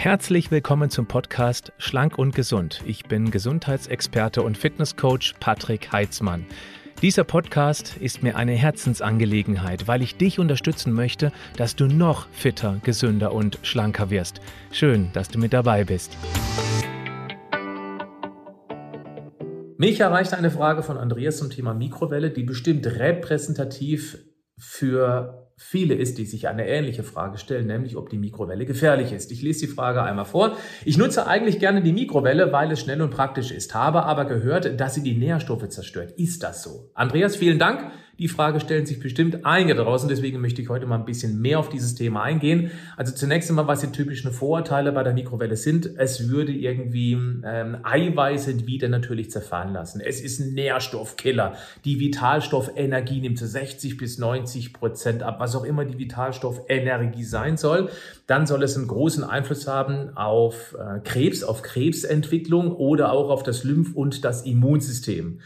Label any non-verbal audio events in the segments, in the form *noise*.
Herzlich willkommen zum Podcast Schlank und Gesund. Ich bin Gesundheitsexperte und Fitnesscoach Patrick Heitzmann. Dieser Podcast ist mir eine Herzensangelegenheit, weil ich dich unterstützen möchte, dass du noch fitter, gesünder und schlanker wirst. Schön, dass du mit dabei bist. Mich erreicht eine Frage von Andreas zum Thema Mikrowelle, die bestimmt repräsentativ für viele ist, die sich eine ähnliche Frage stellen, nämlich ob die Mikrowelle gefährlich ist. Ich lese die Frage einmal vor. Ich nutze eigentlich gerne die Mikrowelle, weil es schnell und praktisch ist, habe aber gehört, dass sie die Nährstoffe zerstört. Ist das so? Andreas, vielen Dank. Die Frage stellen sich bestimmt einige draußen, deswegen möchte ich heute mal ein bisschen mehr auf dieses Thema eingehen. Also zunächst einmal, was die typischen Vorurteile bei der Mikrowelle sind. Es würde irgendwie ähm, Eiweiße wieder natürlich zerfallen lassen. Es ist ein Nährstoffkiller. Die Vitalstoffenergie nimmt zu 60 bis 90 Prozent ab, was auch immer die Vitalstoffenergie sein soll. Dann soll es einen großen Einfluss haben auf äh, Krebs, auf Krebsentwicklung oder auch auf das Lymph- und das Immunsystem.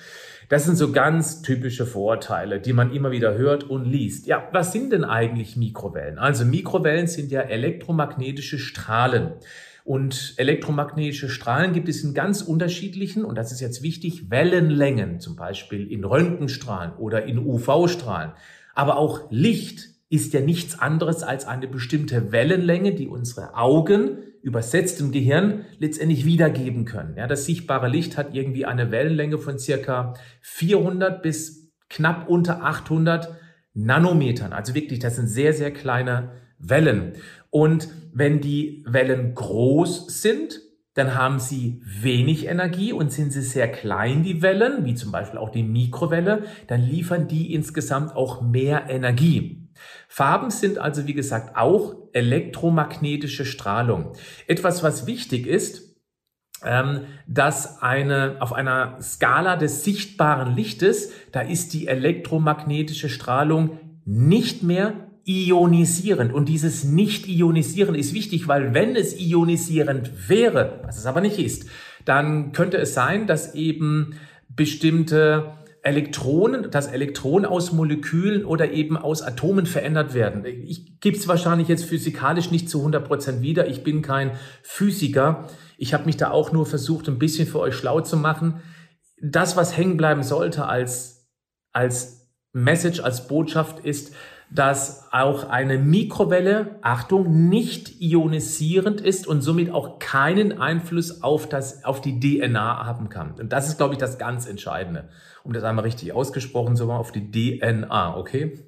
Das sind so ganz typische Vorurteile, die man immer wieder hört und liest. Ja, was sind denn eigentlich Mikrowellen? Also Mikrowellen sind ja elektromagnetische Strahlen. Und elektromagnetische Strahlen gibt es in ganz unterschiedlichen, und das ist jetzt wichtig, Wellenlängen, zum Beispiel in Röntgenstrahlen oder in UV-Strahlen. Aber auch Licht ist ja nichts anderes als eine bestimmte Wellenlänge, die unsere Augen übersetzt im Gehirn letztendlich wiedergeben können. Ja, das sichtbare Licht hat irgendwie eine Wellenlänge von circa 400 bis knapp unter 800 Nanometern. Also wirklich, das sind sehr, sehr kleine Wellen. Und wenn die Wellen groß sind, dann haben sie wenig Energie und sind sie sehr klein, die Wellen, wie zum Beispiel auch die Mikrowelle, dann liefern die insgesamt auch mehr Energie. Farben sind also, wie gesagt, auch elektromagnetische Strahlung. Etwas, was wichtig ist, ähm, dass eine, auf einer Skala des sichtbaren Lichtes, da ist die elektromagnetische Strahlung nicht mehr ionisierend. Und dieses Nicht-Ionisieren ist wichtig, weil wenn es ionisierend wäre, was es aber nicht ist, dann könnte es sein, dass eben bestimmte Elektronen, dass Elektronen aus Molekülen oder eben aus Atomen verändert werden. Ich gebe es wahrscheinlich jetzt physikalisch nicht zu 100 Prozent wieder. Ich bin kein Physiker. Ich habe mich da auch nur versucht, ein bisschen für euch schlau zu machen. Das, was hängen bleiben sollte als, als Message, als Botschaft ist, dass auch eine Mikrowelle, Achtung, nicht ionisierend ist und somit auch keinen Einfluss auf, das, auf die DNA haben kann. Und das ist, glaube ich, das ganz Entscheidende. Um das einmal richtig ausgesprochen zu machen, auf die DNA, okay?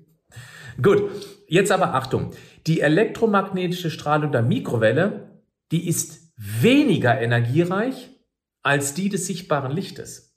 Gut, jetzt aber Achtung. Die elektromagnetische Strahlung der Mikrowelle, die ist weniger energiereich als die des sichtbaren Lichtes.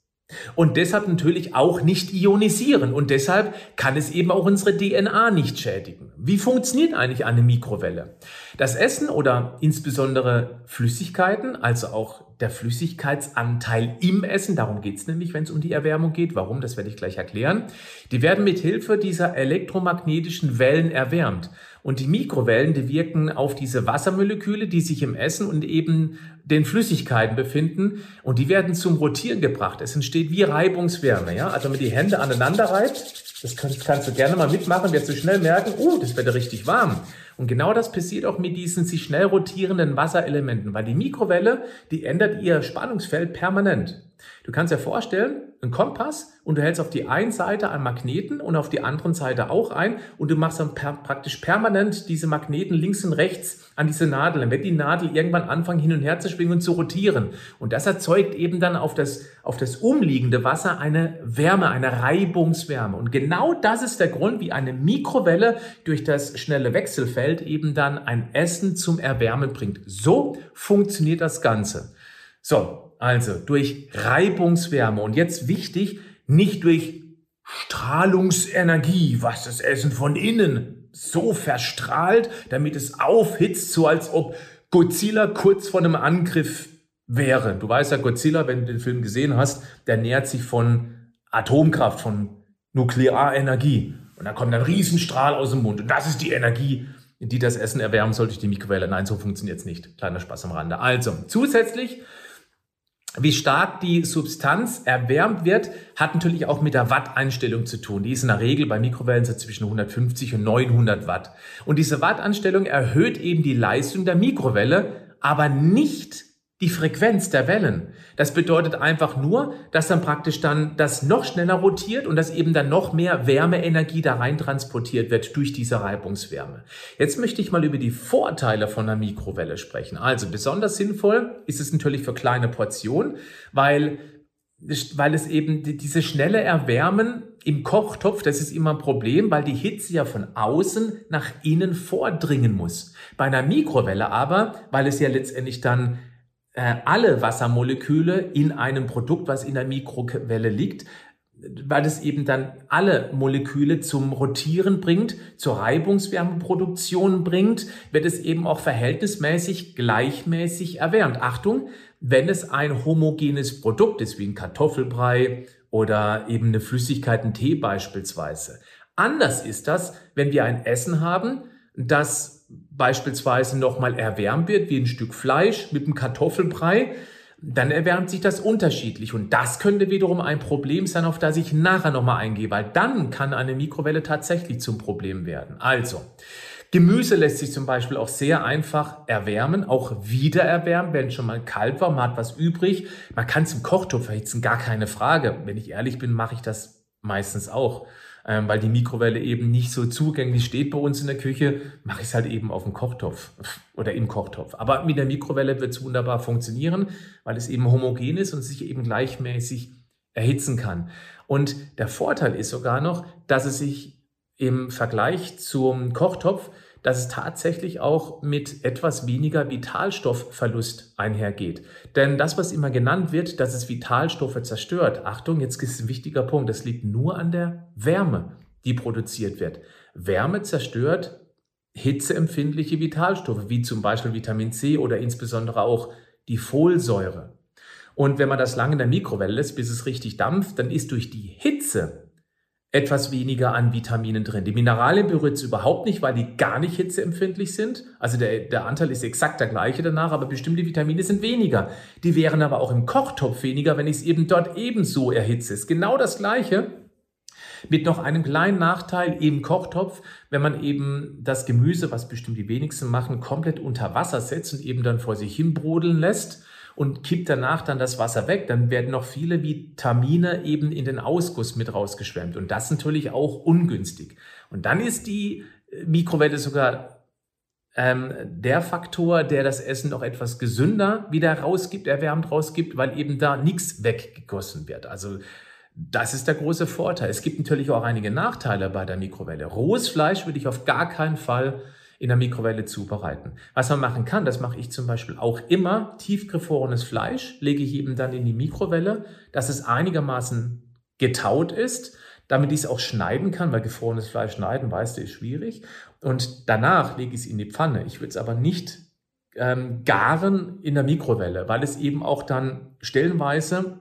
Und deshalb natürlich auch nicht ionisieren. Und deshalb kann es eben auch unsere DNA nicht schädigen. Wie funktioniert eigentlich eine Mikrowelle? Das Essen oder insbesondere Flüssigkeiten, also auch der Flüssigkeitsanteil im Essen, darum geht es nämlich, wenn es um die Erwärmung geht. Warum, das werde ich gleich erklären. Die werden mit Hilfe dieser elektromagnetischen Wellen erwärmt. Und die Mikrowellen, die wirken auf diese Wassermoleküle, die sich im Essen und eben den Flüssigkeiten befinden. Und die werden zum Rotieren gebracht. Es entsteht wie Reibungswärme. Ja? Also wenn man die Hände aneinander reibt, das kannst, kannst du gerne mal mitmachen, wirst du schnell merken, oh, das wird ja richtig warm. Und genau das passiert auch mit diesen sich schnell rotierenden Wasserelementen, weil die Mikrowelle, die ändert ihr Spannungsfeld permanent. Du kannst dir vorstellen, ein Kompass und du hältst auf die einen Seite einen Magneten und auf die anderen Seite auch ein und du machst dann per, praktisch permanent diese Magneten links und rechts an diese Nadel. Dann wird die Nadel irgendwann anfangen hin und her zu schwingen und zu rotieren. Und das erzeugt eben dann auf das, auf das umliegende Wasser eine Wärme, eine Reibungswärme. Und genau das ist der Grund, wie eine Mikrowelle durch das schnelle Wechselfeld eben dann ein Essen zum Erwärmen bringt. So funktioniert das Ganze. So, also durch Reibungswärme und jetzt wichtig, nicht durch Strahlungsenergie, was das Essen von innen so verstrahlt, damit es aufhitzt, so als ob Godzilla kurz vor einem Angriff wäre. Du weißt ja, Godzilla, wenn du den Film gesehen hast, der nährt sich von Atomkraft, von Nuklearenergie. Und dann kommt ein Riesenstrahl aus dem Mund. Und das ist die Energie, die das Essen erwärmen soll durch die Mikrowelle. Nein, so funktioniert es nicht. Kleiner Spaß am Rande. Also, zusätzlich wie stark die Substanz erwärmt wird, hat natürlich auch mit der Watt-Einstellung zu tun. Die ist in der Regel bei Mikrowellen so zwischen 150 und 900 Watt. Und diese Watt-Einstellung erhöht eben die Leistung der Mikrowelle, aber nicht die Frequenz der Wellen. Das bedeutet einfach nur, dass dann praktisch dann das noch schneller rotiert und dass eben dann noch mehr Wärmeenergie da rein transportiert wird durch diese Reibungswärme. Jetzt möchte ich mal über die Vorteile von einer Mikrowelle sprechen. Also besonders sinnvoll ist es natürlich für kleine Portionen, weil weil es eben diese schnelle Erwärmen im Kochtopf, das ist immer ein Problem, weil die Hitze ja von außen nach innen vordringen muss. Bei einer Mikrowelle aber, weil es ja letztendlich dann alle Wassermoleküle in einem Produkt, was in der Mikrowelle liegt, weil es eben dann alle Moleküle zum Rotieren bringt, zur Reibungswärmeproduktion bringt, wird es eben auch verhältnismäßig gleichmäßig erwärmt. Achtung, wenn es ein homogenes Produkt ist, wie ein Kartoffelbrei oder eben eine Flüssigkeit, ein Tee beispielsweise. Anders ist das, wenn wir ein Essen haben, das beispielsweise nochmal erwärmt wird, wie ein Stück Fleisch mit einem Kartoffelbrei, dann erwärmt sich das unterschiedlich. Und das könnte wiederum ein Problem sein, auf das ich nachher nochmal eingehe, weil dann kann eine Mikrowelle tatsächlich zum Problem werden. Also, Gemüse lässt sich zum Beispiel auch sehr einfach erwärmen, auch wieder erwärmen, wenn schon mal kalt war, man hat was übrig. Man kann es im Kochtopf erhitzen, gar keine Frage. Wenn ich ehrlich bin, mache ich das meistens auch ähm, weil die Mikrowelle eben nicht so zugänglich steht bei uns in der Küche, mache ich es halt eben auf dem Kochtopf *laughs* oder im Kochtopf. Aber mit der Mikrowelle wird es wunderbar funktionieren, weil es eben homogen ist und sich eben gleichmäßig erhitzen kann. Und der Vorteil ist sogar noch, dass es sich im Vergleich zum Kochtopf dass es tatsächlich auch mit etwas weniger Vitalstoffverlust einhergeht. Denn das, was immer genannt wird, dass es Vitalstoffe zerstört, Achtung, jetzt ist ein wichtiger Punkt, das liegt nur an der Wärme, die produziert wird. Wärme zerstört hitzeempfindliche Vitalstoffe, wie zum Beispiel Vitamin C oder insbesondere auch die Folsäure. Und wenn man das lange in der Mikrowelle lässt, bis es richtig dampft, dann ist durch die Hitze etwas weniger an Vitaminen drin. Die Mineralien berührt es überhaupt nicht, weil die gar nicht hitzeempfindlich sind. Also der, der Anteil ist exakt der gleiche danach, aber bestimmte Vitamine sind weniger. Die wären aber auch im Kochtopf weniger, wenn ich es eben dort ebenso erhitze. Ist genau das gleiche. Mit noch einem kleinen Nachteil im Kochtopf, wenn man eben das Gemüse, was bestimmt die wenigsten machen, komplett unter Wasser setzt und eben dann vor sich hin brodeln lässt und kippt danach dann das Wasser weg, dann werden noch viele Vitamine eben in den Ausguss mit rausgeschwemmt. Und das natürlich auch ungünstig. Und dann ist die äh, Mikrowelle sogar ähm, der Faktor, der das Essen noch etwas gesünder wieder rausgibt, erwärmt rausgibt, weil eben da nichts weggegossen wird. Also das ist der große Vorteil. Es gibt natürlich auch einige Nachteile bei der Mikrowelle. Rohes Fleisch würde ich auf gar keinen Fall in der Mikrowelle zubereiten. Was man machen kann, das mache ich zum Beispiel auch immer, tiefgefrorenes Fleisch lege ich eben dann in die Mikrowelle, dass es einigermaßen getaut ist, damit ich es auch schneiden kann, weil gefrorenes Fleisch schneiden, weißt du, ist schwierig. Und danach lege ich es in die Pfanne. Ich würde es aber nicht ähm, garen in der Mikrowelle, weil es eben auch dann stellenweise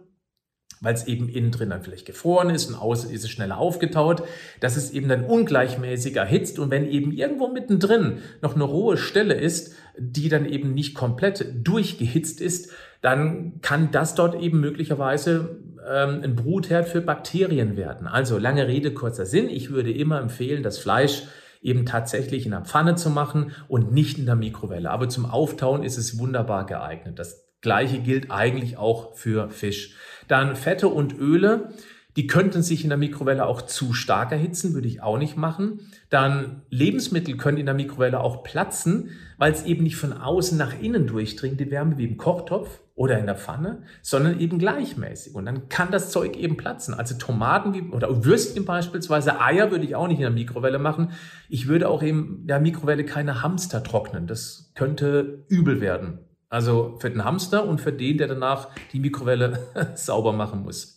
weil es eben innen drin dann vielleicht gefroren ist und außen ist es schneller aufgetaut, dass es eben dann ungleichmäßig erhitzt und wenn eben irgendwo mittendrin noch eine rohe Stelle ist, die dann eben nicht komplett durchgehitzt ist, dann kann das dort eben möglicherweise ähm, ein Brutherd für Bakterien werden. Also lange Rede, kurzer Sinn. Ich würde immer empfehlen, das Fleisch eben tatsächlich in der Pfanne zu machen und nicht in der Mikrowelle. Aber zum Auftauen ist es wunderbar geeignet. Das gleiche gilt eigentlich auch für Fisch. Dann Fette und Öle, die könnten sich in der Mikrowelle auch zu stark erhitzen, würde ich auch nicht machen. Dann Lebensmittel können in der Mikrowelle auch platzen, weil es eben nicht von außen nach innen durchdringt, die Wärme wie im Kochtopf oder in der Pfanne, sondern eben gleichmäßig. Und dann kann das Zeug eben platzen. Also Tomaten wie, oder Würstchen beispielsweise, Eier würde ich auch nicht in der Mikrowelle machen. Ich würde auch in der Mikrowelle keine Hamster trocknen. Das könnte übel werden. Also für den Hamster und für den, der danach die Mikrowelle *laughs* sauber machen muss.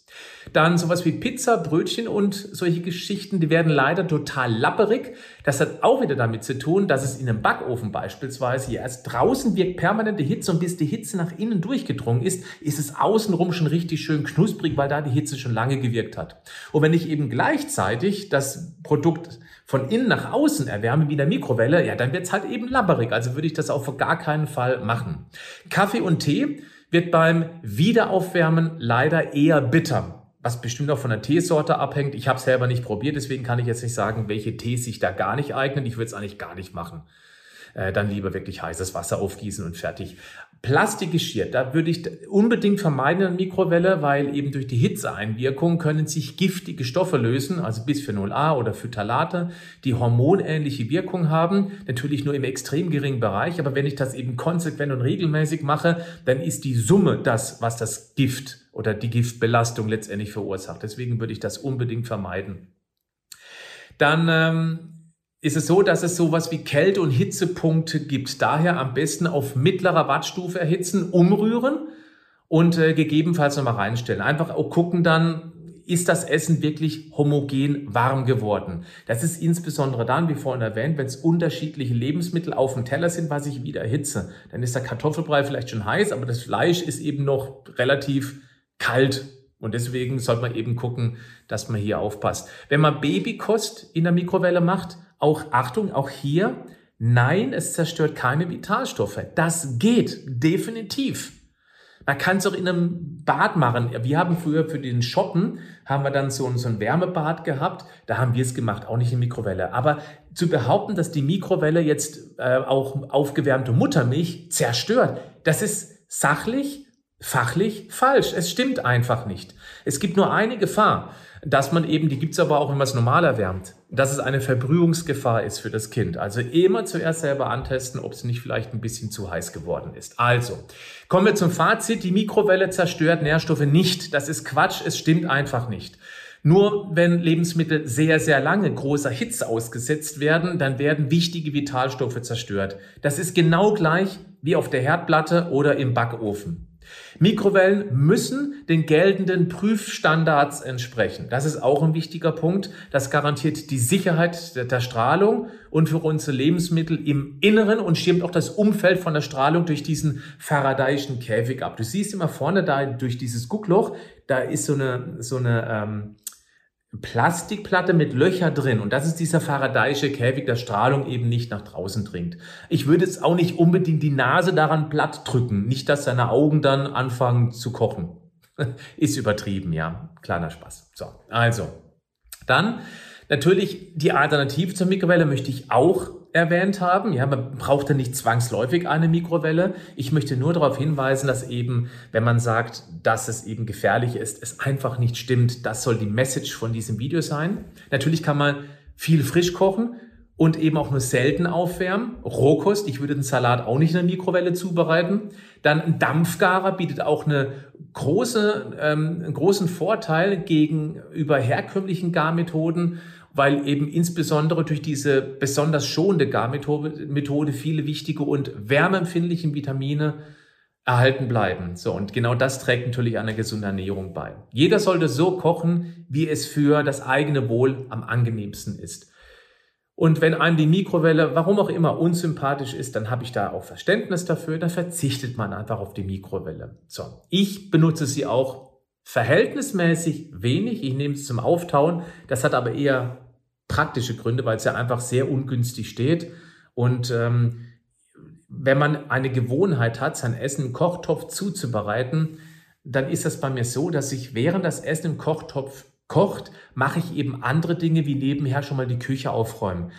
Dann sowas wie Pizza, Brötchen und solche Geschichten, die werden leider total lapperig. Das hat auch wieder damit zu tun, dass es in einem Backofen beispielsweise ja erst draußen wirkt permanente Hitze und bis die Hitze nach innen durchgedrungen ist, ist es außenrum schon richtig schön knusprig, weil da die Hitze schon lange gewirkt hat. Und wenn ich eben gleichzeitig das Produkt von innen nach außen erwärme wie in der Mikrowelle, ja, dann wird es halt eben lapperig. Also würde ich das auch für gar keinen Fall machen. Kaffee und Tee wird beim Wiederaufwärmen leider eher bitter was bestimmt auch von der Teesorte abhängt. Ich habe es selber nicht probiert, deswegen kann ich jetzt nicht sagen, welche Tees sich da gar nicht eignen. Ich würde es eigentlich gar nicht machen. äh, dann lieber wirklich heißes Wasser aufgießen und fertig. Plastikgeschirr, da würde ich unbedingt vermeiden in Mikrowelle, weil eben durch die Hitzeeinwirkung können sich giftige Stoffe lösen, also Bisphenol A oder Phthalate, die hormonähnliche Wirkung haben. Natürlich nur im extrem geringen Bereich, aber wenn ich das eben konsequent und regelmäßig mache, dann ist die Summe das, was das Gift oder die Giftbelastung letztendlich verursacht. Deswegen würde ich das unbedingt vermeiden. Dann ähm, ist es so, dass es sowas wie Kälte- und Hitzepunkte gibt. Daher am besten auf mittlerer Wattstufe erhitzen, umrühren und äh, gegebenenfalls nochmal reinstellen. Einfach gucken dann, ist das Essen wirklich homogen warm geworden. Das ist insbesondere dann, wie vorhin erwähnt, wenn es unterschiedliche Lebensmittel auf dem Teller sind, was ich wieder erhitze. Dann ist der Kartoffelbrei vielleicht schon heiß, aber das Fleisch ist eben noch relativ kalt und deswegen sollte man eben gucken, dass man hier aufpasst. Wenn man Babykost in der Mikrowelle macht, auch Achtung, auch hier, nein, es zerstört keine Vitalstoffe. Das geht definitiv. Man kann es auch in einem Bad machen. Wir haben früher für den Shoppen, haben wir dann so ein, so ein Wärmebad gehabt. Da haben wir es gemacht, auch nicht in Mikrowelle. Aber zu behaupten, dass die Mikrowelle jetzt äh, auch aufgewärmte Muttermilch zerstört, das ist sachlich fachlich falsch. Es stimmt einfach nicht. Es gibt nur eine Gefahr, dass man eben, die gibt's aber auch, wenn man es normal erwärmt, dass es eine Verbrühungsgefahr ist für das Kind. Also immer zuerst selber antesten, ob es nicht vielleicht ein bisschen zu heiß geworden ist. Also, kommen wir zum Fazit. Die Mikrowelle zerstört Nährstoffe nicht. Das ist Quatsch. Es stimmt einfach nicht. Nur wenn Lebensmittel sehr, sehr lange großer Hitze ausgesetzt werden, dann werden wichtige Vitalstoffe zerstört. Das ist genau gleich wie auf der Herdplatte oder im Backofen. Mikrowellen müssen den geltenden Prüfstandards entsprechen. Das ist auch ein wichtiger Punkt. Das garantiert die Sicherheit der, Strahlung und für unsere Lebensmittel im Inneren und schirmt auch das Umfeld von der Strahlung durch diesen Faradayischen Käfig ab. Du siehst immer vorne da durch dieses Guckloch, da ist so eine, so eine ähm, Plastikplatte mit Löcher drin und das ist dieser Faradayische Käfig, der Strahlung eben nicht nach draußen dringt. Ich würde jetzt auch nicht unbedingt die Nase daran platt drücken, nicht dass seine Augen dann anfangen zu kochen. *laughs* ist übertrieben, ja, kleiner Spaß. So, also, dann natürlich die Alternative zur Mikrowelle möchte ich auch erwähnt haben. Ja, man braucht ja nicht zwangsläufig eine Mikrowelle. Ich möchte nur darauf hinweisen, dass eben, wenn man sagt, dass es eben gefährlich ist, es einfach nicht stimmt. Das soll die Message von diesem Video sein. Natürlich kann man viel frisch kochen und eben auch nur selten aufwärmen. Rohkost, ich würde den Salat auch nicht in der Mikrowelle zubereiten. Dann ein Dampfgarer bietet auch eine große, ähm, einen großen Vorteil gegenüber herkömmlichen Garmethoden weil eben insbesondere durch diese besonders schonende Garmethode viele wichtige und wärmeempfindliche Vitamine erhalten bleiben. So, und genau das trägt natürlich einer gesunden Ernährung bei. Jeder sollte so kochen, wie es für das eigene Wohl am angenehmsten ist. Und wenn einem die Mikrowelle, warum auch immer, unsympathisch ist, dann habe ich da auch Verständnis dafür, dann verzichtet man einfach auf die Mikrowelle. So, ich benutze sie auch verhältnismäßig wenig. Ich nehme es zum Auftauen. Das hat aber eher praktische Gründe, weil es ja einfach sehr ungünstig steht. Und ähm, wenn man eine Gewohnheit hat, sein Essen im Kochtopf zuzubereiten, dann ist das bei mir so, dass ich während das Essen im Kochtopf kocht, mache ich eben andere Dinge wie nebenher schon mal die Küche aufräumen.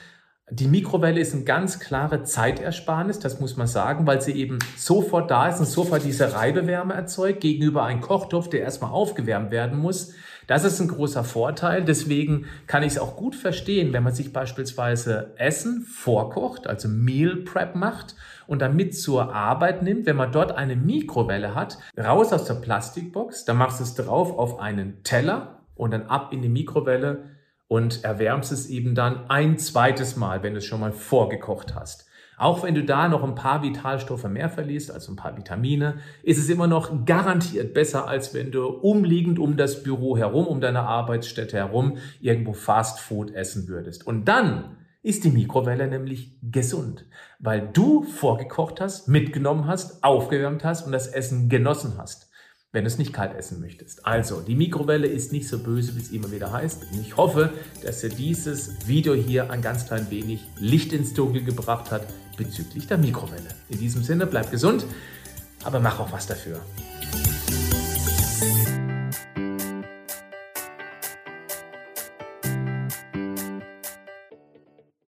Die Mikrowelle ist eine ganz klare Zeitersparnis, das muss man sagen, weil sie eben sofort da ist und sofort diese Reibewärme erzeugt gegenüber einem Kochtopf, der erstmal aufgewärmt werden muss. Das ist ein großer Vorteil. Deswegen kann ich es auch gut verstehen, wenn man sich beispielsweise Essen vorkocht, also Meal Prep macht und dann mit zur Arbeit nimmt. Wenn man dort eine Mikrowelle hat, raus aus der Plastikbox, dann machst du es drauf auf einen Teller und dann ab in die Mikrowelle und erwärmst es eben dann ein zweites Mal, wenn du es schon mal vorgekocht hast. Auch wenn du da noch ein paar Vitalstoffe mehr verlierst, also ein paar Vitamine, ist es immer noch garantiert besser, als wenn du umliegend um das Büro herum, um deine Arbeitsstätte herum irgendwo Fast Food essen würdest. Und dann ist die Mikrowelle nämlich gesund, weil du vorgekocht hast, mitgenommen hast, aufgewärmt hast und das Essen genossen hast wenn du es nicht kalt essen möchtest. Also, die Mikrowelle ist nicht so böse, wie es immer wieder heißt. Und ich hoffe, dass dir dieses Video hier ein ganz klein wenig Licht ins Dunkel gebracht hat bezüglich der Mikrowelle. In diesem Sinne, bleib gesund, aber mach auch was dafür.